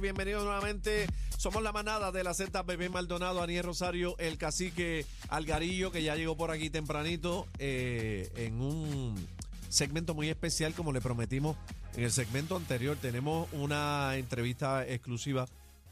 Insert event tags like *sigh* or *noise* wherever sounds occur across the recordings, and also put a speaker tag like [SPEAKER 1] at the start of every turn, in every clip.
[SPEAKER 1] bienvenidos nuevamente. Somos la manada de la Z Bebé Maldonado, Aniel Rosario, el cacique Algarillo, que ya llegó por aquí tempranito eh, en un segmento muy especial, como le prometimos en el segmento anterior. Tenemos una entrevista exclusiva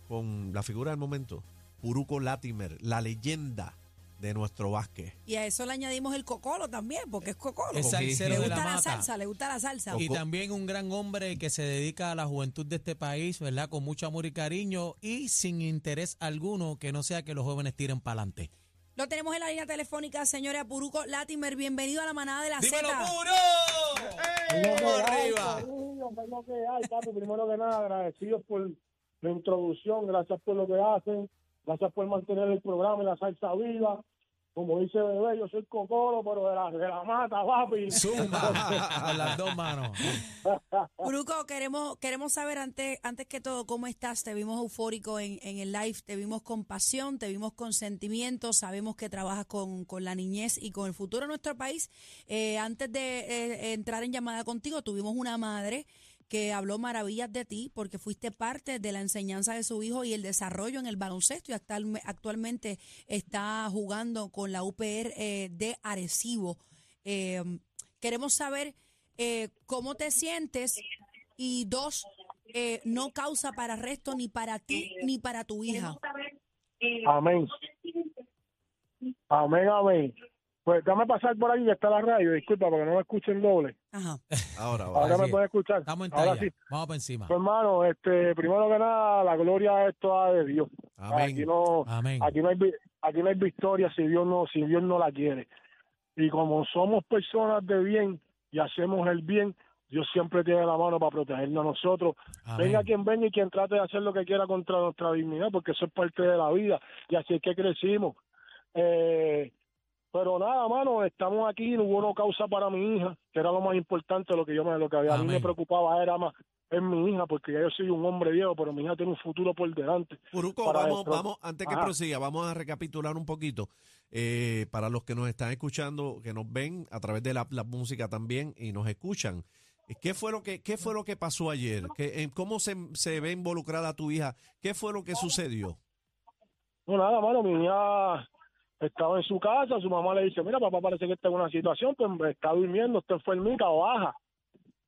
[SPEAKER 1] con la figura del momento, Puruco Latimer, la leyenda de nuestro básquet.
[SPEAKER 2] Y a eso le añadimos el cocolo también, porque es cocolo.
[SPEAKER 3] Es salsero
[SPEAKER 2] le
[SPEAKER 3] de la
[SPEAKER 2] gusta la, salsa, le gusta la salsa.
[SPEAKER 3] Y también un gran hombre que se dedica a la juventud de este país, ¿verdad? Con mucho amor y cariño y sin interés alguno que no sea que los jóvenes tiren para adelante.
[SPEAKER 2] Lo tenemos en la línea telefónica, señores Puruco Latimer. Bienvenido a la manada de la
[SPEAKER 3] ¡Dímelo,
[SPEAKER 2] Z.
[SPEAKER 3] puro! ¡Vamos arriba!
[SPEAKER 4] Primero que nada, agradecidos por la introducción, gracias por lo que hacen, gracias por mantener el programa y la salsa viva. Como dice Bebé, yo soy cocoro, pero de la, de la mata, papi.
[SPEAKER 3] Zumba con *laughs* las dos manos. *laughs*
[SPEAKER 2] Puruco, queremos, queremos saber antes, antes que todo cómo estás. Te vimos eufórico en, en el live, te vimos con pasión, te vimos con sentimiento. Sabemos que trabajas con, con la niñez y con el futuro de nuestro país. Eh, antes de eh, entrar en llamada contigo, tuvimos una madre que habló maravillas de ti porque fuiste parte de la enseñanza de su hijo y el desarrollo en el baloncesto y actual- actualmente está jugando con la UPR eh, de Arecibo. Eh, queremos saber eh, cómo te sientes y dos, eh, no causa para arresto ni para ti ni para tu hija.
[SPEAKER 4] Amén. Amén, amén. Pues dame pasar por ahí que está la radio, disculpa, porque no me escuchen doble.
[SPEAKER 2] Ajá.
[SPEAKER 1] Ahora,
[SPEAKER 4] Ahora
[SPEAKER 1] ahora.
[SPEAKER 3] sí.
[SPEAKER 4] me puede escuchar.
[SPEAKER 3] Estamos en
[SPEAKER 4] Ahora sí.
[SPEAKER 3] Vamos para encima.
[SPEAKER 4] Pues, hermano, este, primero que nada, la gloria es toda de Dios.
[SPEAKER 1] Amén.
[SPEAKER 4] Aquí no,
[SPEAKER 3] Amén.
[SPEAKER 4] aquí no hay aquí no hay victoria si Dios no si Dios no la quiere y como somos personas de bien y hacemos el bien Dios siempre tiene la mano para protegernos a nosotros
[SPEAKER 3] Amén.
[SPEAKER 4] venga quien venga y quien trate de hacer lo que quiera contra nuestra dignidad porque eso es parte de la vida y así es que crecimos eh, pero nada mano estamos aquí no hubo una causa para mi hija que era lo más importante lo que yo me lo que a mí me preocupaba era más es mi hija porque ya yo soy un hombre viejo pero mi hija tiene un futuro por delante
[SPEAKER 1] Puruco,
[SPEAKER 4] para
[SPEAKER 1] vamos, vamos, antes que
[SPEAKER 4] Ajá.
[SPEAKER 1] prosiga, vamos a recapitular un poquito. eh, para los que nos están escuchando, que nos ven a través de la, la música también y nos escuchan. ¿Qué fue lo que, qué fue lo que pasó ayer? ¿Qué, ¿Cómo se, se ve involucrada tu hija? ¿Qué fue lo que sucedió?
[SPEAKER 4] No, nada, mano, mi hija estaba en su casa, su mamá le dice, mira, papá parece que está en una situación, pues está durmiendo, está enfermita o baja,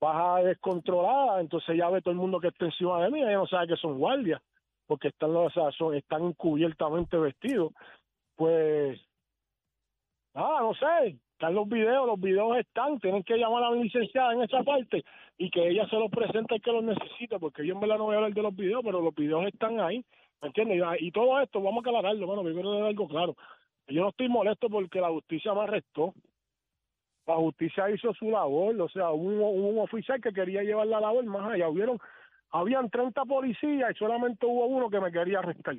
[SPEAKER 4] baja descontrolada, entonces ya ve todo el mundo que está encima de mí, ella no sabe que son guardias, porque están, o son, están encubiertamente vestidos. Pues, nada, no sé, están los videos, los videos están, tienen que llamar a mi licenciada en esa parte y que ella se los presente al que los necesite, porque yo en verdad no voy a hablar de los videos, pero los videos están ahí. ¿Me entiendes? Y, ah, todo esto, vamos a aclararlo, bueno, yo quiero dejar algo claro. Yo no estoy molesto porque la justicia me arrestó. La justicia hizo su labor, o sea, hubo, hubo un oficial que quería llevar la labor más allá. Hubieron, habían 30 policías y solamente hubo uno que me quería arrestar.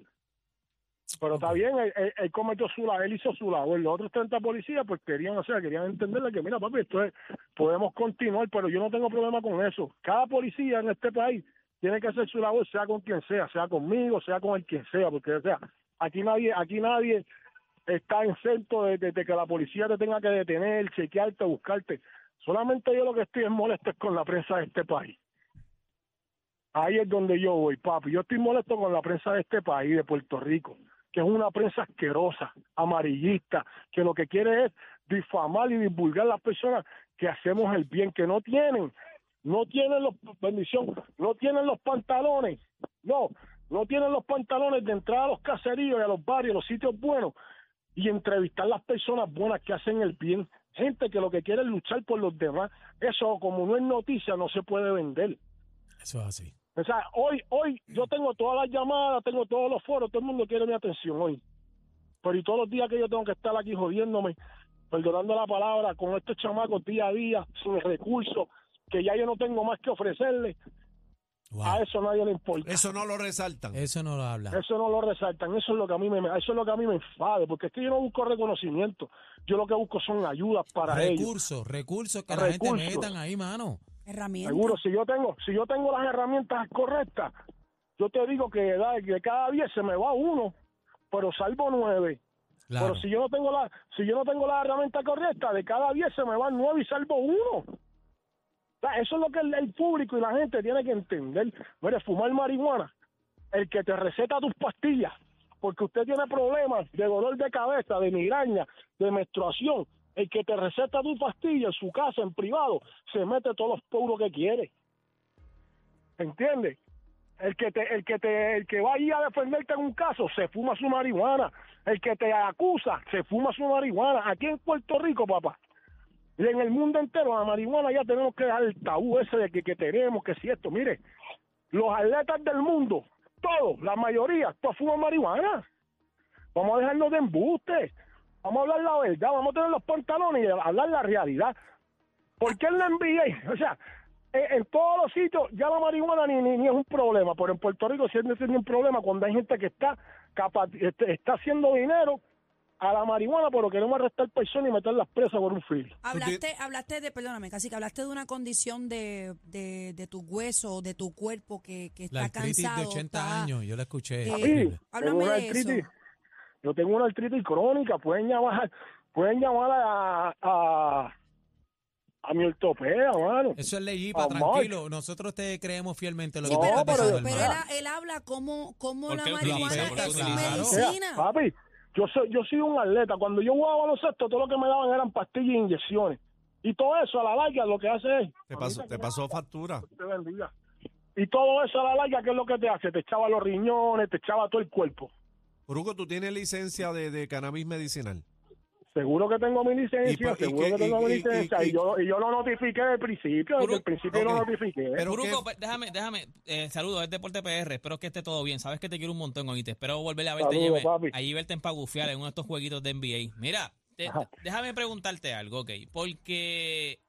[SPEAKER 4] Pero está bien, él, él- él cometió su labor, él hizo su labor. Los otros 30 policías, pues querían, o sea, querían entenderle que, mira, papi, esto es, podemos continuar, pero yo no tengo problema con eso. Cada policía en este país tiene que hacer su labor, sea con quien sea, sea conmigo, sea con el quien sea, porque, o sea, aquí nadie, aquí nadie está exento de, de- que la policía te tenga que detener, chequearte, buscarte. Solamente yo lo que estoy es molesto es con la prensa de este país. Ahí es donde yo voy, papi. Yo estoy molesto con la prensa de este país, de Puerto Rico, que es una prensa asquerosa, amarillista, que lo que quiere es difamar y divulgar a las personas que hacemos el bien, que no tienen, no tienen los, bendición, no tienen los pantalones, no, no tienen los pantalones de entrar a los caseríos y a los barrios, los sitios buenos y entrevistar las personas buenas que hacen el bien, gente que lo que quiere es luchar por los demás. Eso, como no es noticia, no se puede vender.
[SPEAKER 3] Eso es así.
[SPEAKER 4] O sea, hoy, hoy yo tengo todas las llamadas, tengo todos los foros, todo el mundo quiere mi atención hoy. Pero y todos los días que yo tengo que estar aquí jodiéndome, perdonando la palabra, con estos chamacos día a día, sin recursos, que ya yo no tengo más que ofrecerles,
[SPEAKER 3] Wow.
[SPEAKER 4] a eso nadie le importa.
[SPEAKER 1] Eso no lo resaltan.
[SPEAKER 3] Eso no lo habla.
[SPEAKER 4] Eso no lo resaltan, eso es lo que a mí me eso es lo que a mí me enfade, porque es que yo no busco reconocimiento, yo lo que busco son ayudas para ellos.
[SPEAKER 3] Recursos, recursos que la gente
[SPEAKER 4] Recursos.
[SPEAKER 3] metan ahí, mano.
[SPEAKER 2] Herramienta.
[SPEAKER 4] Seguro, si yo tengo, si yo tengo las herramientas correctas, yo te digo que de, de cada 10 se me va uno, pero salvo nueve.
[SPEAKER 3] Claro.
[SPEAKER 4] Pero si yo no tengo la, si yo no tengo la herramienta correcta, de cada 10 se me van nueve y salvo uno. Eso es lo que el, público y la gente tiene que entender. Mire, fumar marihuana el que te receta tus pastillas, porque usted tiene problemas de dolor de cabeza, de migraña, de menstruación, el que te receta tus pastillas en su casa, en privado, se mete todos los puros que quiere. ¿Entiendes? El que te, el que te, el que va ahí a defenderte en un caso, se fuma su marihuana. El que te acusa, se fuma su marihuana. Aquí en Puerto Rico, papá. En el mundo entero, la marihuana ya tenemos que dejar el tabú ese de que, que tenemos, que si esto, mire, los atletas del mundo, todos, la mayoría, todos fuman marihuana. Vamos a dejarnos de embuste. Vamos a hablar la verdad, vamos a tener los pantalones y hablar la realidad. ¿Por qué en la? O sea, en, todos los sitios ya la marihuana ni, ni, ni es un problema, pero en Puerto Rico sí es un problema cuando hay gente que está capa- este, está haciendo dinero a la marihuana, pero queremos arrestar personas y meterlas presas por un fil.
[SPEAKER 2] Hablaste, hablaste de, perdóname, casi que hablaste de una condición de, de, de tu hueso, de tu cuerpo que, que
[SPEAKER 3] La
[SPEAKER 2] está
[SPEAKER 3] artritis
[SPEAKER 2] cansado.
[SPEAKER 3] de 80
[SPEAKER 2] está-
[SPEAKER 3] años, yo la escuché.
[SPEAKER 2] Eh,
[SPEAKER 3] horrible.
[SPEAKER 2] háblame
[SPEAKER 4] tengo una
[SPEAKER 2] de eso.
[SPEAKER 4] artritis. Yo tengo una artritis crónica. Pueden llamar, pueden llamar a, a, a mi ortopeda, mano.
[SPEAKER 3] Eso es leyipa,
[SPEAKER 4] Amor.
[SPEAKER 3] tranquilo. Nosotros te creemos fielmente lo
[SPEAKER 2] Sí,
[SPEAKER 3] que
[SPEAKER 2] pero,
[SPEAKER 3] estás
[SPEAKER 4] pero-
[SPEAKER 3] diciendo,
[SPEAKER 2] pero él, él habla como, como
[SPEAKER 5] ¿Por
[SPEAKER 2] la marihuana es medicina.
[SPEAKER 4] Papi, yo soy, yo soy un atleta. Cuando yo jugaba baloncesto, todo lo que me daban eran pastillas e inyecciones. Y todo eso a la larga lo que hace es...
[SPEAKER 1] Te pasó, te pasó factura.
[SPEAKER 4] Te bendiga. Y todo eso a la larga, ¿qué es lo que te hace? Te echaba los riñones, te echaba todo el cuerpo.
[SPEAKER 1] Bruco, tú tienes licencia de, de cannabis medicinal.
[SPEAKER 4] Seguro que tengo mi licencia,
[SPEAKER 1] Y y
[SPEAKER 4] seguro
[SPEAKER 1] que-
[SPEAKER 4] tengo
[SPEAKER 1] y-
[SPEAKER 4] mi
[SPEAKER 1] y-
[SPEAKER 4] licencia.
[SPEAKER 1] y-
[SPEAKER 4] Y, yo, y yo lo notifiqué desde el principio, desde el principio lo notifiqué.
[SPEAKER 1] Pero
[SPEAKER 5] Bruco, pues, déjame, déjame, eh, saludos, es Deporte PR, espero que esté todo bien, sabes que te quiero un montón ahorita, espero volver a verte,
[SPEAKER 4] Saludos,
[SPEAKER 5] lleve- ahí verte en Pagufiar en uno de estos jueguitos de NBA. Mira, te- déjame preguntarte algo, ok, porque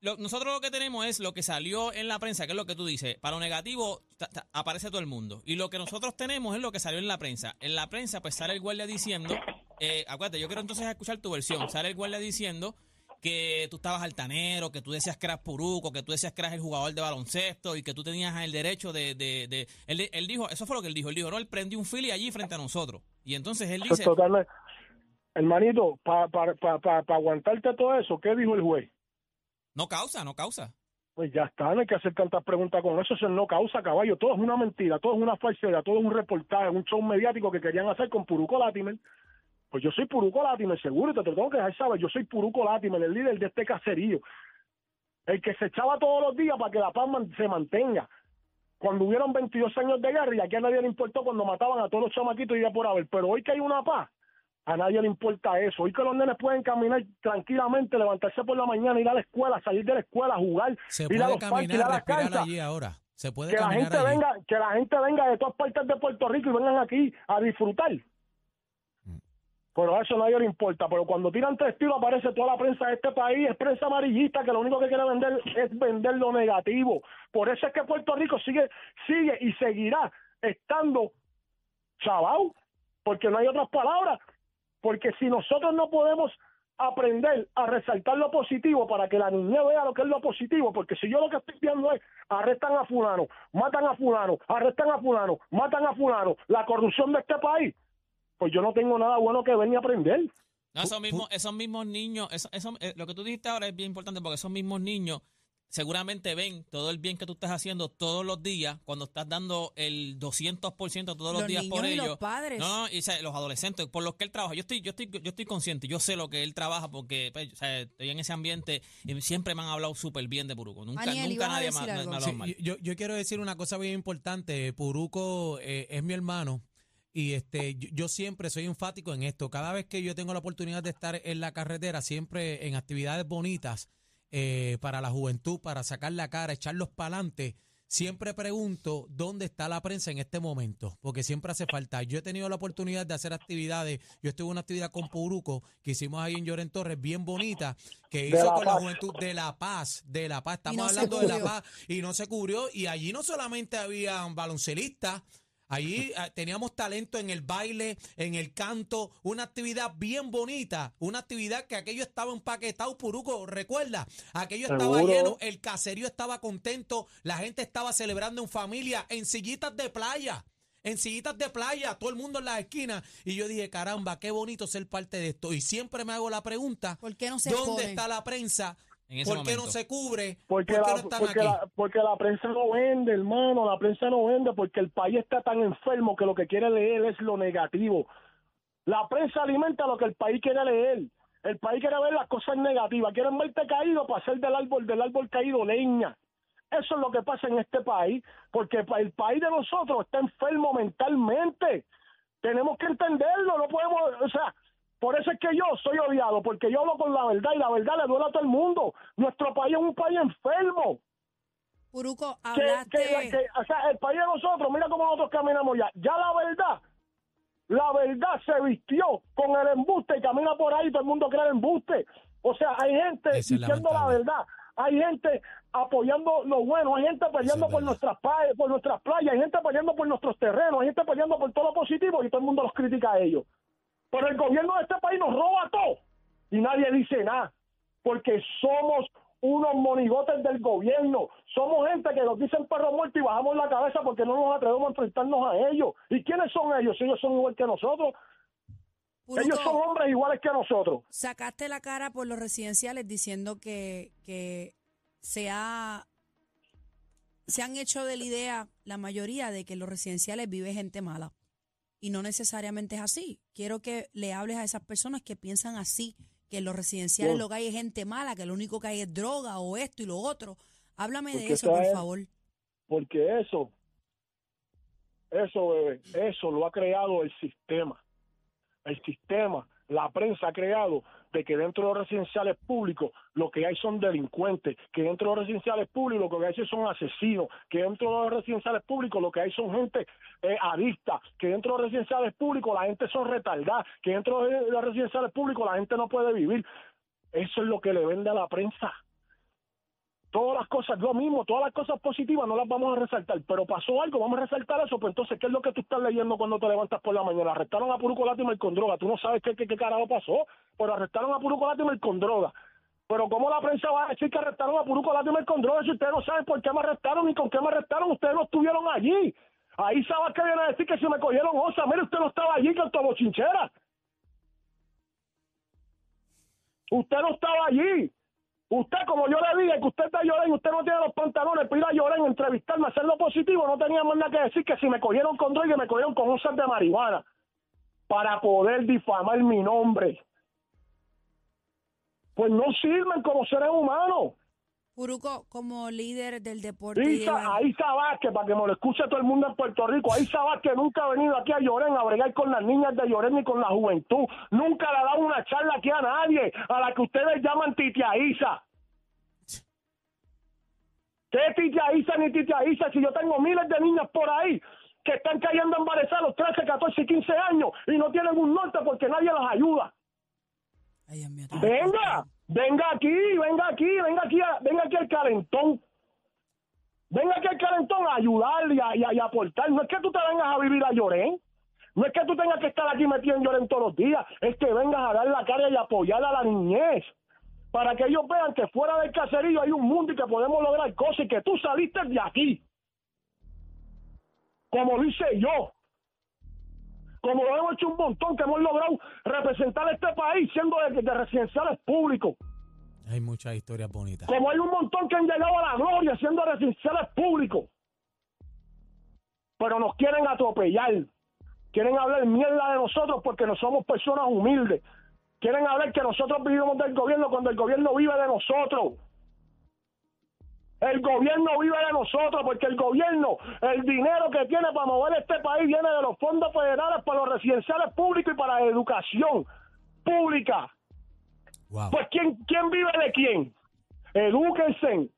[SPEAKER 5] lo- nosotros lo que tenemos es lo que salió en la prensa, que es lo que tú dices, para lo negativo ta- ta- aparece todo el mundo, y lo que nosotros tenemos es lo que salió en la prensa. En la prensa pues sale el guardia diciendo, eh, acuérdate, yo quiero entonces escuchar tu versión, sale el guardia diciendo que tú estabas altanero, que tú decías que eras puruco, que tú decías que eras el jugador de baloncesto y que tú tenías el derecho de... de, de- él, él dijo, eso fue lo que él dijo, él dijo, no, él prendió un fili allí frente a nosotros. Y entonces él dice.
[SPEAKER 4] Hermanito, para pa, pa, pa, pa aguantarte todo eso, ¿qué dijo el juez?
[SPEAKER 5] no causa, no causa.
[SPEAKER 4] Pues ya está, no hay que hacer tantas preguntas con eso, eso no causa caballo, todo es una mentira, todo es una falsedad, todo es un reportaje, un show mediático que querían hacer con Puruco Latimer. Pues yo soy Puruco Latimer, seguro, y te, te tengo que dejar saber, yo soy Puruco Latimer, el líder de este caserío, el que se echaba todos los días para que la paz man- se mantenga. Cuando hubieron 22 años de guerra y aquí a nadie le importó cuando mataban a todos los chamaquitos y ya por haber, pero hoy que hay una paz, a nadie le importa eso. Hoy que los nenes pueden caminar tranquilamente, levantarse por la mañana, ir a la escuela, salir de la escuela, jugar,
[SPEAKER 3] Se
[SPEAKER 4] ir a
[SPEAKER 3] puede
[SPEAKER 4] los parques, ir a
[SPEAKER 3] caminar, respirar
[SPEAKER 4] canchas.
[SPEAKER 3] allí ahora. Se puede
[SPEAKER 4] Que la
[SPEAKER 3] caminar
[SPEAKER 4] gente
[SPEAKER 3] allí.
[SPEAKER 4] venga, que la gente venga de todas partes de Puerto Rico y vengan aquí a disfrutar. Pero eso nadie le importa. Pero cuando tiran testigo aparece toda la prensa de este país, es prensa amarillista que lo único que quiere vender es vender lo negativo. Por eso es que Puerto Rico sigue, sigue y seguirá estando chavao, porque no hay otras palabras. Porque si nosotros no podemos aprender a resaltar lo positivo para que la niña vea lo que es lo positivo, porque si yo lo que estoy viendo es arrestan a fulano, matan a fulano, arrestan a fulano, matan a fulano, la corrupción de este país, pues yo no tengo nada bueno que venir a aprender.
[SPEAKER 5] No, esos mismos, esos mismos niños, eso, eso- eh, lo que tú dijiste ahora es bien importante porque esos mismos niños seguramente ven todo el bien que tú estás haciendo todos los días cuando estás dando el 200% todos los,
[SPEAKER 2] Los
[SPEAKER 5] días por
[SPEAKER 2] niños y los
[SPEAKER 5] ellos.
[SPEAKER 2] padres.
[SPEAKER 5] No, no, y o sea, los adolescentes, por los que él trabaja. Yo estoy yo estoy yo estoy consciente, yo sé lo que él trabaja porque pues, o sea, estoy en ese ambiente y siempre me han hablado súper bien de Puruco. Nunca,
[SPEAKER 2] Aniel,
[SPEAKER 5] nunca nadie me ha-
[SPEAKER 3] Sí,
[SPEAKER 5] hablado mal.
[SPEAKER 3] yo, yo quiero decir una cosa bien importante. Puruco eh, es mi hermano y este yo, yo siempre soy enfático en esto. Cada vez que yo tengo la oportunidad de estar en la carretera, siempre en actividades bonitas eh, para la juventud, para sacar la cara, echarlos para adelante. Siempre pregunto dónde está la prensa en este momento, porque siempre hace falta. Yo he tenido la oportunidad de hacer actividades. Yo estuve en una actividad con Puruco que hicimos ahí en Lloren Torres, bien bonita, que hizo
[SPEAKER 4] La
[SPEAKER 3] con la juventud de La Paz, de La Paz. Estamos
[SPEAKER 2] no
[SPEAKER 3] hablando de La. Paz y no se cubrió. Y allí no solamente habían baloncelistas, allí ah, teníamos talento en el baile, en el canto, una actividad bien bonita, una actividad que aquello estaba empaquetado, Puruco, recuerda, aquello estaba lleno, el caserío estaba contento, la gente estaba celebrando en familia, en sillitas de playa. En sillitas de playa, todo el mundo en las esquinas. Y yo dije, caramba, qué bonito ser parte de esto. Y siempre me hago la pregunta,
[SPEAKER 2] ¿Por qué no se
[SPEAKER 3] ¿Dónde está la prensa
[SPEAKER 5] en ese
[SPEAKER 3] ¿Por qué
[SPEAKER 5] momento.
[SPEAKER 3] no se cubre?
[SPEAKER 4] Porque,
[SPEAKER 3] ¿Por qué
[SPEAKER 4] la,
[SPEAKER 3] no están
[SPEAKER 4] porque,
[SPEAKER 3] aquí?
[SPEAKER 4] la, porque la prensa no vende, hermano, la prensa no vende porque el país está tan enfermo que lo que quiere leer es lo negativo. La prensa alimenta lo que el país quiere leer. El país quiere ver las cosas negativas. Quieren verte caído para hacer del árbol, del árbol caído leña. Eso es lo que pasa en este país, porque el país de nosotros está enfermo mentalmente. Tenemos que entenderlo, no podemos, o sea, por eso es que yo soy odiado, porque yo hablo con la verdad y la verdad le duele a todo el mundo. Nuestro país es un país enfermo.
[SPEAKER 2] Puruco,
[SPEAKER 4] Que,
[SPEAKER 2] hablaste.
[SPEAKER 4] que- que- o sea, el país de nosotros, mira cómo nosotros caminamos ya. Ya la verdad, la verdad se vistió con el embuste y camina por ahí, todo el mundo cree el embuste. O sea, hay gente diciendo la verdad, hay gente apoyando lo bueno, hay gente peleando
[SPEAKER 3] es
[SPEAKER 4] por nuestras playas, por nuestras playas, hay gente peleando por nuestros terrenos, hay gente peleando por todo lo positivo y todo el mundo los critica a ellos. Pero el gobierno de este país nos roba todo y nadie dice nada, porque somos unos monigotes del gobierno. Somos gente que nos dicen perro muerto y bajamos la cabeza porque no nos atrevemos a enfrentarnos a ellos. ¿Y quiénes son ellos? Ellos son igual que nosotros.
[SPEAKER 2] Puruco,
[SPEAKER 4] Ellos son hombres iguales que nosotros.
[SPEAKER 2] sacaste la cara por los residenciales diciendo que, que se, ha, se han hecho de la idea, la mayoría, de que en los residenciales vive gente mala. Y no necesariamente es así. Quiero que le hables a esas personas que piensan así, que en los residenciales
[SPEAKER 4] Bueno.
[SPEAKER 2] lo que hay es gente mala, que lo único que hay es droga o esto y lo otro. Háblame de eso, por favor.
[SPEAKER 4] Porque eso, eso, bebé, eso lo ha creado el sistema. El sistema, la prensa ha creado de que dentro de los residenciales públicos lo que hay son delincuentes, que dentro de los residenciales públicos lo que hay son asesinos, que dentro de los residenciales públicos lo que hay son gente eh, adicta, que dentro de los residenciales públicos la gente son retardadas, que dentro de los residenciales públicos la gente no puede vivir. Eso es lo que le vende a la prensa todas las cosas, lo mismo, todas las cosas positivas no las vamos a resaltar, pero pasó algo, vamos a resaltar eso, pues entonces, ¿qué es lo que tú estás leyendo cuando te levantas por la mañana? Arrestaron a Puruco Latimer con droga, tú no sabes qué, qué, qué carajo pasó, pero arrestaron a Puruco Latimer con droga. Pero ¿cómo la prensa va a decir que arrestaron a Puruco Latimer con droga si ustedes no saben por qué me arrestaron ni con qué me arrestaron? Ustedes no estuvieron allí. Ahí sabes que viene a decir que si me cogieron osa, mire, usted no estaba allí con tu bochinchera. Usted no estaba allí. Usted, como yo le dije, que usted está llorando, usted no tiene los pantalones para ir a llorar, entrevistarme, hacer lo positivo, no tenía más nada que decir que si me cogieron con droga me cogieron con un set de marihuana para poder difamar mi nombre. Pues no sirven como seres humanos.
[SPEAKER 2] Puruco, como líder del deporte.
[SPEAKER 4] Isa,
[SPEAKER 2] la-
[SPEAKER 4] ahí Vázquez, para que me lo escuche todo el mundo en Puerto Rico, ahí que nunca ha venido aquí a Lloren a bregar con las niñas de Lloren ni con la juventud. Nunca le ha dado una charla aquí a nadie, a la que ustedes llaman Titia Isa. ¿Qué Titia Isa ni Titia Isa? Si yo tengo miles de niñas por ahí que están cayendo embarazadas a los 13, 14 y 15 años y no tienen un norte porque nadie las ayuda.
[SPEAKER 2] Ay,
[SPEAKER 4] Venga, venga aquí, venga aquí, venga aquí, venga aquí al calentón. Venga aquí al calentón a ayudar y a aportar. No es que tú te vengas a vivir a Llorén. No es que tú tengas que estar aquí metido en Llorén todos los días. Es que vengas a dar la cara y apoyar a la niñez. Para que ellos vean que fuera del caserío hay un mundo y que podemos lograr cosas y que tú saliste de aquí. Como dice yo como lo hemos hecho un montón, que hemos logrado representar este país siendo de, de residenciales públicos.
[SPEAKER 3] Hay muchas historias bonitas.
[SPEAKER 4] Como hay un montón que han llegado a la gloria siendo residenciales públicos. Pero nos quieren atropellar. Quieren hablar mierda de nosotros porque no somos personas humildes. Quieren hablar que nosotros vivimos del gobierno cuando el gobierno vive de nosotros. El gobierno vive de nosotros porque el gobierno, el dinero que tiene para mover este país viene de los fondos federales para los residenciales públicos y para la educación pública.
[SPEAKER 3] Wow.
[SPEAKER 4] Pues ¿quién, quién vive de quién? Edúquense.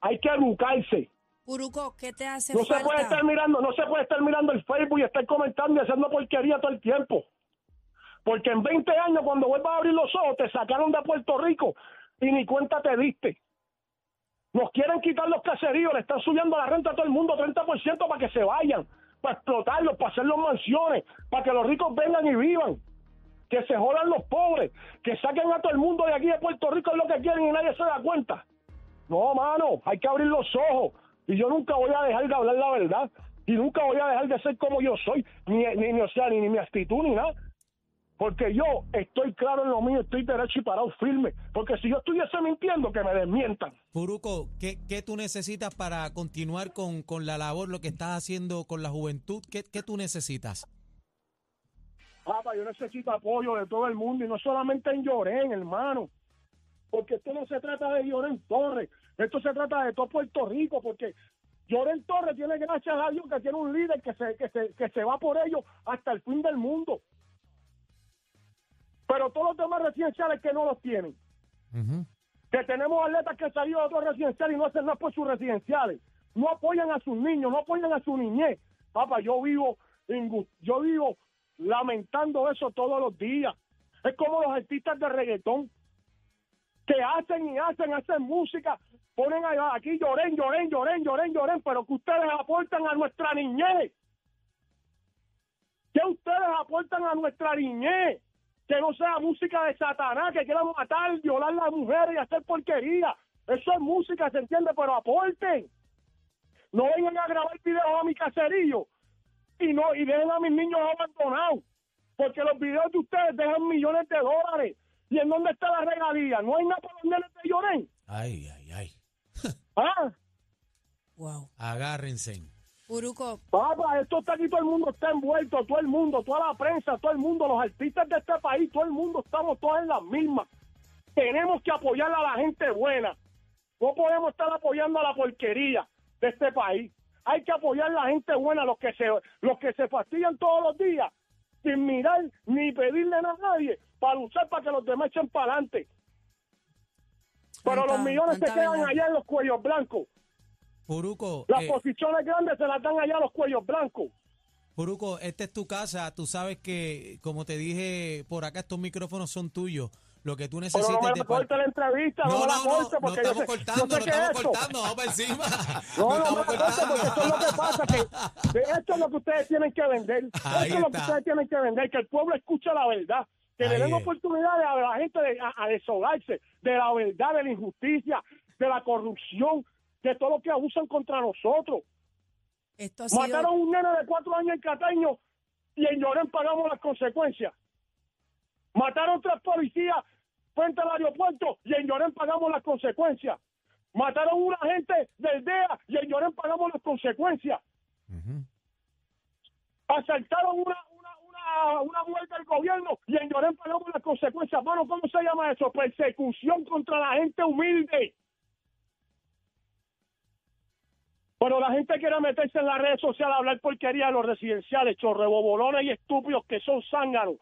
[SPEAKER 4] Hay que educarse.
[SPEAKER 2] Puruco, ¿qué te hace
[SPEAKER 4] No se puede estar mirando, no se puede estar mirando el Facebook y estar comentando y haciendo porquería todo el tiempo. Porque en 20 años cuando vuelvas a abrir los ojos te sacaron de Puerto Rico y ni cuenta te diste. Nos quieren quitar los caseríos, le están subiendo la renta a todo el mundo 30% para que se vayan, para explotarlos, para hacer los mansiones, para que los ricos vengan y vivan. Que se jodan los pobres, que saquen a todo el mundo de aquí de Puerto Rico es lo que quieren y nadie se da cuenta. No, mano, hay que abrir los ojos. Y yo nunca voy a dejar de hablar la verdad. Y nunca voy a dejar de ser como yo soy. Ni, ni, ni o sea, ni, ni mi actitud, ni nada. Porque yo estoy claro en lo mío, estoy derecho y parado firme. Porque si yo estuviese mintiendo, que me desmientan.
[SPEAKER 3] Puruco, ¿qué, qué tú necesitas para continuar con, con la labor, lo que estás haciendo con la juventud? ¿Qué, qué tú necesitas?
[SPEAKER 4] Papá, yo necesito apoyo de todo el mundo y no solamente en Llorén, hermano. Porque esto no se trata de Llorén Torres, esto se trata de todo Puerto Rico, porque Llorén Torres tiene gracias a Dios que tiene un líder que se, que se, que se va por ellos hasta el fin del mundo. Pero todos los demás residenciales que no los tienen. Que tenemos atletas que salido de otros residenciales y no hacen nada por sus residenciales. No apoyan a sus niños, no apoyan a su niñez. Papá, yo vivo, yo vivo lamentando eso todos los días. Es como los artistas de reggaetón que hacen y hacen, hacen música, ponen allá, aquí lloren, lloren, lloren, lloren, lloren, pero que ustedes aportan a nuestra niñez. ¿Qué ustedes aportan a nuestra niñez? Que no sea música de Satanás, que quieran matar, violar a las mujeres y hacer porquería. Eso es música, se entiende, pero aporten. No vengan a grabar videos a mi caserío y no y dejen a mis niños abandonados. Porque los videos de ustedes dejan millones de dólares. ¿Y en dónde está la regalía? ¿No hay nada para los nenes de Llorén?
[SPEAKER 3] Ay, ay, ay. *laughs*
[SPEAKER 4] ¿Ah?
[SPEAKER 2] Wow.
[SPEAKER 3] Agárrense.
[SPEAKER 4] Papá, esto está aquí, todo el mundo está envuelto, todo el mundo, toda la prensa, todo el mundo, los artistas de este país, todo el mundo, estamos todos en las mismas. Tenemos que apoyar a la gente buena. No podemos estar apoyando a la porquería de este país. Hay que apoyar a la gente buena, los que se, los que se fastidian todos los días, sin mirar ni pedirle a nadie, para luchar para que los demás echen para adelante. Pero los millones se quedan allá en los cuellos blancos.
[SPEAKER 3] Puruco,
[SPEAKER 4] Las
[SPEAKER 3] eh,
[SPEAKER 4] posiciones grandes se las dan allá a los cuellos blancos.
[SPEAKER 3] Puruco, esta es tu casa. Tú sabes que, como te dije, por acá estos micrófonos son tuyos. Lo que tú
[SPEAKER 4] Pero
[SPEAKER 3] necesites
[SPEAKER 4] no me la corte la entrevista, no,
[SPEAKER 3] No,
[SPEAKER 4] la
[SPEAKER 3] no, no,
[SPEAKER 4] corte
[SPEAKER 3] no
[SPEAKER 4] porque yo
[SPEAKER 3] estamos
[SPEAKER 4] sé,
[SPEAKER 3] cortando,
[SPEAKER 4] yo sé
[SPEAKER 3] no estamos
[SPEAKER 4] es
[SPEAKER 3] cortando, vamos para encima.
[SPEAKER 4] No, no, me la corte porque eso es lo que pasa, que, *laughs* esto es lo que ustedes tienen que vender.
[SPEAKER 3] Ahí
[SPEAKER 4] esto es lo que ustedes tienen que vender, que el pueblo escuche la verdad, que le den
[SPEAKER 3] es.
[SPEAKER 4] oportunidades a la gente de, a, a deshogarse de la verdad, de la injusticia, de la corrupción, de todo lo que abusan contra nosotros.
[SPEAKER 2] esto ha sido...
[SPEAKER 4] Mataron a un nene de cuatro años en Cataño y en Llorén pagamos las consecuencias. Mataron tres policías frente al aeropuerto y en Llorén pagamos las consecuencias. Mataron una agente del DEA y en Llorén pagamos las consecuencias. Asaltaron una, una, una, una mujer del gobierno y en Llorén pagamos las consecuencias. Mano, ¿cómo se llama eso? Persecución contra la gente humilde. Pero la gente quiere meterse en las redes sociales a hablar porquería de los residenciales, chorrebobolones y estúpidos que son zánganos.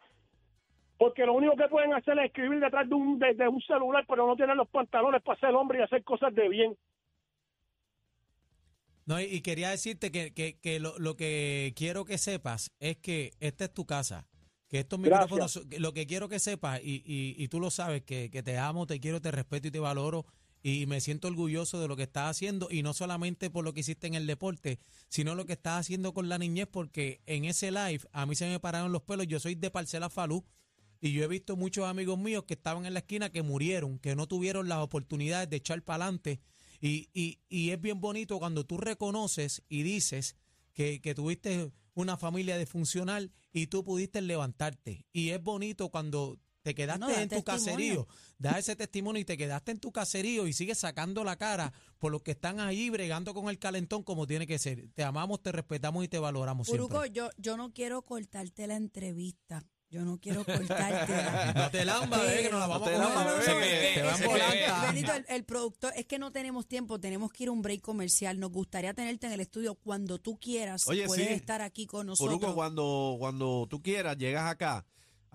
[SPEAKER 4] Porque lo único que pueden hacer es escribir detrás de un, de, de un celular, pero no tienen los pantalones para ser hombre y hacer cosas de bien.
[SPEAKER 3] No, y, y quería decirte que, que, que lo, lo que quiero que sepas es que esta es tu casa. Que estos micrófonos, lo que quiero que sepas, y, y, y tú lo sabes, que, que te amo, te quiero, te respeto y te valoro. Y me siento orgulloso de lo que estás haciendo, y no solamente por lo que hiciste en el deporte, sino lo que estás haciendo con la niñez, porque en ese live a mí se me pararon los pelos. Yo soy de Parcela Falú, y yo he visto muchos amigos míos que estaban en la esquina que murieron, que no tuvieron las oportunidades de echar para adelante. Y, y, y es bien bonito cuando tú reconoces y dices que, que tuviste una familia disfuncional y tú pudiste levantarte. Y es bonito cuando te quedaste
[SPEAKER 2] No, da
[SPEAKER 3] en tu
[SPEAKER 2] testimonio.
[SPEAKER 3] caserío, das *laughs* ese testimonio y te quedaste en tu caserío y sigues sacando la cara por los que están ahí bregando con el calentón como tiene que ser. Te amamos, te respetamos y te valoramos
[SPEAKER 2] Puruco,
[SPEAKER 3] siempre.
[SPEAKER 2] yo, yo no quiero cortarte la entrevista. Yo no quiero cortarte. *laughs*
[SPEAKER 3] No te lambas, eh, que nos la vamos a
[SPEAKER 2] el, el productor, es que no tenemos tiempo, tenemos que ir a un break comercial. Nos gustaría tenerte en el estudio cuando tú quieras.
[SPEAKER 1] Oye,
[SPEAKER 2] puedes
[SPEAKER 1] sí.
[SPEAKER 2] estar aquí con nosotros.
[SPEAKER 1] Puruco, cuando, cuando tú quieras, llegas acá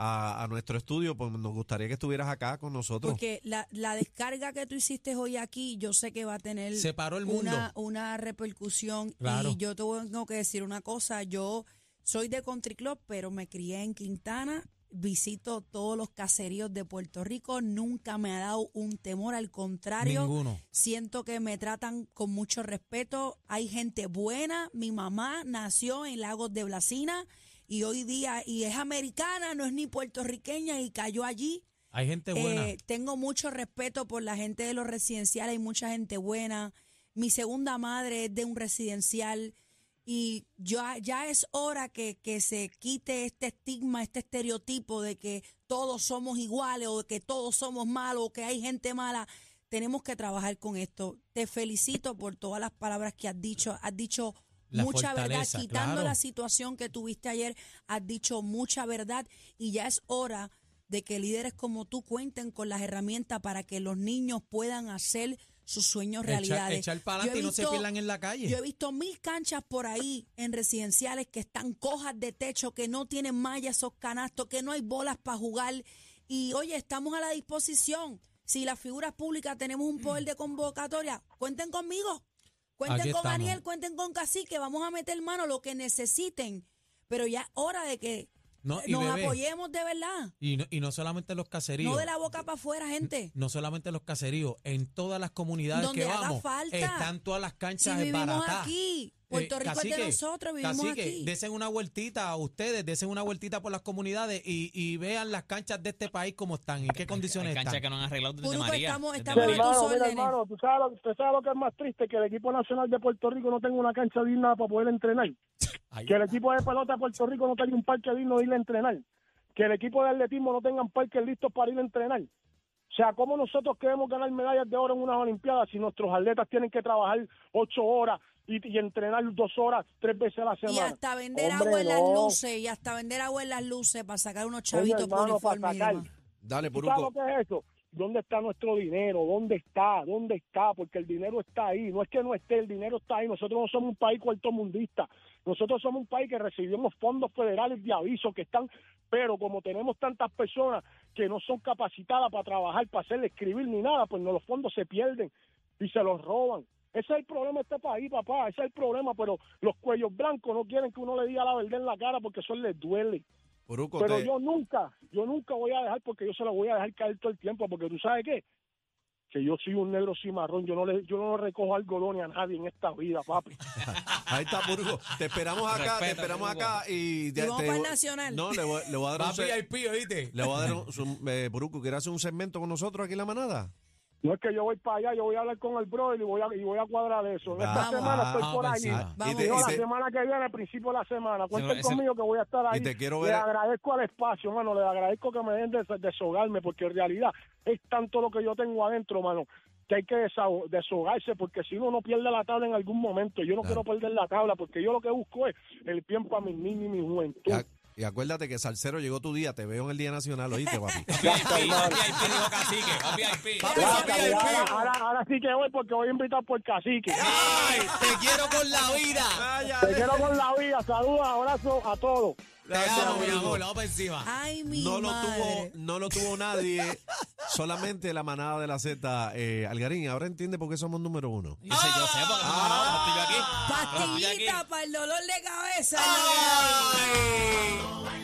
[SPEAKER 1] a, a nuestro estudio, pues nos gustaría que estuvieras acá con nosotros.
[SPEAKER 2] Porque la, la descarga que tú hiciste hoy aquí, yo sé que va a tener
[SPEAKER 3] Se paró el mundo.
[SPEAKER 2] una, una repercusión.
[SPEAKER 3] Claro.
[SPEAKER 2] Y yo te tengo que decir una cosa, yo soy de Country Club, pero me crié en Quintana, visito todos los caseríos de Puerto Rico, nunca me ha dado un temor, al contrario.
[SPEAKER 3] Ninguno.
[SPEAKER 2] Siento que me tratan con mucho respeto. Hay gente buena. Mi mamá nació en Lagos de Blasina y hoy día, y es americana, no es ni puertorriqueña y cayó allí.
[SPEAKER 3] Hay gente buena.
[SPEAKER 2] Eh, tengo mucho respeto por la gente de los residenciales, hay mucha gente buena. Mi segunda madre es de un residencial Y ya, ya es hora que, que se quite este estigma, este estereotipo de que todos somos iguales o de que todos somos malos o que hay gente mala. Tenemos que trabajar con esto. Te felicito por todas las palabras que has dicho. Has dicho
[SPEAKER 3] La
[SPEAKER 2] mucha verdad, quitando
[SPEAKER 3] claro.
[SPEAKER 2] la situación que tuviste ayer, has dicho mucha verdad y ya es hora de que líderes como tú cuenten con las herramientas para que los niños puedan hacer sus sueños
[SPEAKER 3] Echar,
[SPEAKER 2] realidades.
[SPEAKER 3] echar para
[SPEAKER 2] Yo he
[SPEAKER 3] adelante y no se pierdan en la calle.
[SPEAKER 2] yo he visto mil canchas por ahí en residenciales que están cojas de techo, que no tienen mallas esos canastos, que no hay bolas para jugar. Y oye, estamos a la disposición. Si las figuras públicas tenemos un poder de convocatoria, cuenten conmigo. Cuenten
[SPEAKER 3] Aquí
[SPEAKER 2] con
[SPEAKER 3] estamos.
[SPEAKER 2] Aniel, cuenten con Cacique, vamos a meter mano lo que necesiten. Pero ya es hora de que
[SPEAKER 3] No, y
[SPEAKER 2] nos
[SPEAKER 3] bebé,
[SPEAKER 2] apoyemos de verdad.
[SPEAKER 3] Y no, y no solamente los caseríos.
[SPEAKER 2] No de la boca para afuera, gente.
[SPEAKER 3] no solamente los caseríos, en todas las comunidades
[SPEAKER 2] Donde
[SPEAKER 3] que
[SPEAKER 2] haga
[SPEAKER 3] vamos,
[SPEAKER 2] falta.
[SPEAKER 3] están todas las
[SPEAKER 2] Si
[SPEAKER 3] canchas
[SPEAKER 2] vivimos
[SPEAKER 3] baratadas.
[SPEAKER 2] aquí, Puerto
[SPEAKER 3] Eh,
[SPEAKER 2] Rico es de nosotros, vivimos
[SPEAKER 3] cacique,
[SPEAKER 2] aquí.
[SPEAKER 3] desen una vueltita a ustedes, desen una vueltita por las comunidades y, y vean las canchas de este país cómo están, en qué condiciones
[SPEAKER 5] Hay canchas
[SPEAKER 3] están.
[SPEAKER 5] que no han arreglado desde
[SPEAKER 2] Puruco,
[SPEAKER 5] María.
[SPEAKER 2] estamos-
[SPEAKER 5] desde
[SPEAKER 2] estamos
[SPEAKER 5] María.
[SPEAKER 2] tus
[SPEAKER 4] hermano, mira,
[SPEAKER 2] órdenes.
[SPEAKER 4] hermano, ¿tú sabes, lo, usted sabe lo que es más triste, que el equipo nacional de Puerto Rico no tenga una cancha digna para poder entrenar. Que el equipo de pelota de Puerto Rico no tenga un parque digno de ir a entrenar. Que el equipo de atletismo no tengan parques listos para ir a entrenar. O sea, ¿cómo nosotros queremos ganar medallas de oro en unas Olimpiadas si nuestros atletas tienen que trabajar ocho horas y, y entrenar dos horas, tres veces a la semana?
[SPEAKER 2] Y hasta vender
[SPEAKER 4] Hombre,
[SPEAKER 2] agua en las
[SPEAKER 4] no.
[SPEAKER 2] luces, y hasta vender agua en las luces para sacar unos
[SPEAKER 4] Oye,
[SPEAKER 2] chavitos por
[SPEAKER 4] hermano, para
[SPEAKER 2] uniforme
[SPEAKER 4] sacar.
[SPEAKER 2] demás.
[SPEAKER 1] Dale,
[SPEAKER 4] ¿Tú sabes lo que es eso? ¿Dónde está nuestro dinero? ¿Dónde está? ¿Dónde está? Porque el dinero está ahí. No es que no esté, el dinero está ahí. Nosotros no somos un país cuartomundista. Nosotros somos un país que recibimos fondos federales de aviso que están, pero como tenemos tantas personas que no son capacitadas para trabajar, para hacer escribir ni nada, pues no los fondos se pierden y se los roban. Ese es el problema de este país, papá. Ese es el problema. Pero los cuellos blancos no quieren que uno le diga la verdad en la cara porque eso les duele. Pero
[SPEAKER 1] te-
[SPEAKER 4] yo nunca, yo nunca voy a dejar porque yo se lo voy a dejar caer todo el tiempo, porque tú sabes qué, que yo soy un negro cimarrón, yo no le, yo no le recojo algodones a nadie en esta vida, papi. *laughs*
[SPEAKER 1] Ahí está, Puruco. Te esperamos acá, te esperamos
[SPEAKER 5] Puruco.
[SPEAKER 1] acá y... te-
[SPEAKER 2] Y vamos
[SPEAKER 1] te-
[SPEAKER 2] para el Nacional.
[SPEAKER 1] No, le voy, le voy a dar un...
[SPEAKER 3] VIP, ¿oíste?
[SPEAKER 1] Le voy a dar un... eh, Puruco, ¿quieres hacer un segmento con nosotros aquí en La Manada?
[SPEAKER 4] No es que yo voy para allá, yo voy a hablar con el brother y voy a, y voy a cuadrar eso. Esta semana estoy
[SPEAKER 3] Vamos
[SPEAKER 4] por.
[SPEAKER 2] Vamos.
[SPEAKER 1] Y te-
[SPEAKER 4] Yo
[SPEAKER 1] y
[SPEAKER 4] la
[SPEAKER 1] te-
[SPEAKER 4] semana que viene, al principio de la semana, cuenten conmigo que voy a estar ahí.
[SPEAKER 1] y te quiero
[SPEAKER 4] Le
[SPEAKER 1] ver-
[SPEAKER 4] agradezco al espacio, mano, le agradezco que me den de deshogarme, porque en realidad es tanto lo que yo tengo adentro, mano, que hay que deshogarse, porque si uno no pierde la tabla en algún momento, yo no
[SPEAKER 1] Claro.
[SPEAKER 4] quiero perder la tabla, porque yo lo que busco es el bien para mis niños y mi juventud.
[SPEAKER 1] Y, a- y acuérdate que Salcero llegó tu día, te veo en el Día Nacional, ¿oíste, papi?
[SPEAKER 5] VIP, VIP, dijo cacique, VIP.
[SPEAKER 3] Papi,
[SPEAKER 4] Ahora,
[SPEAKER 3] papi, VIP.
[SPEAKER 4] ahora- ahora sí que voy porque voy a invitar por cacique.
[SPEAKER 3] ¡Ay! ¡Te quiero con la vida!
[SPEAKER 4] Te quiero con la vida. Saludos, abrazos a todos.
[SPEAKER 3] Te amo, mi amor, vamos para encima.
[SPEAKER 2] Ay, mi
[SPEAKER 1] No lo, tuvo, no lo tuvo nadie, *laughs* solamente la manada de la Z. Eh, Algarín, ahora entiende por qué somos número uno.
[SPEAKER 5] Yo sé, yo sé, porque no, no, no, estoy yo aquí. Estoy aquí.
[SPEAKER 2] Pastillita para el dolor de cabeza.
[SPEAKER 3] ¡Ay!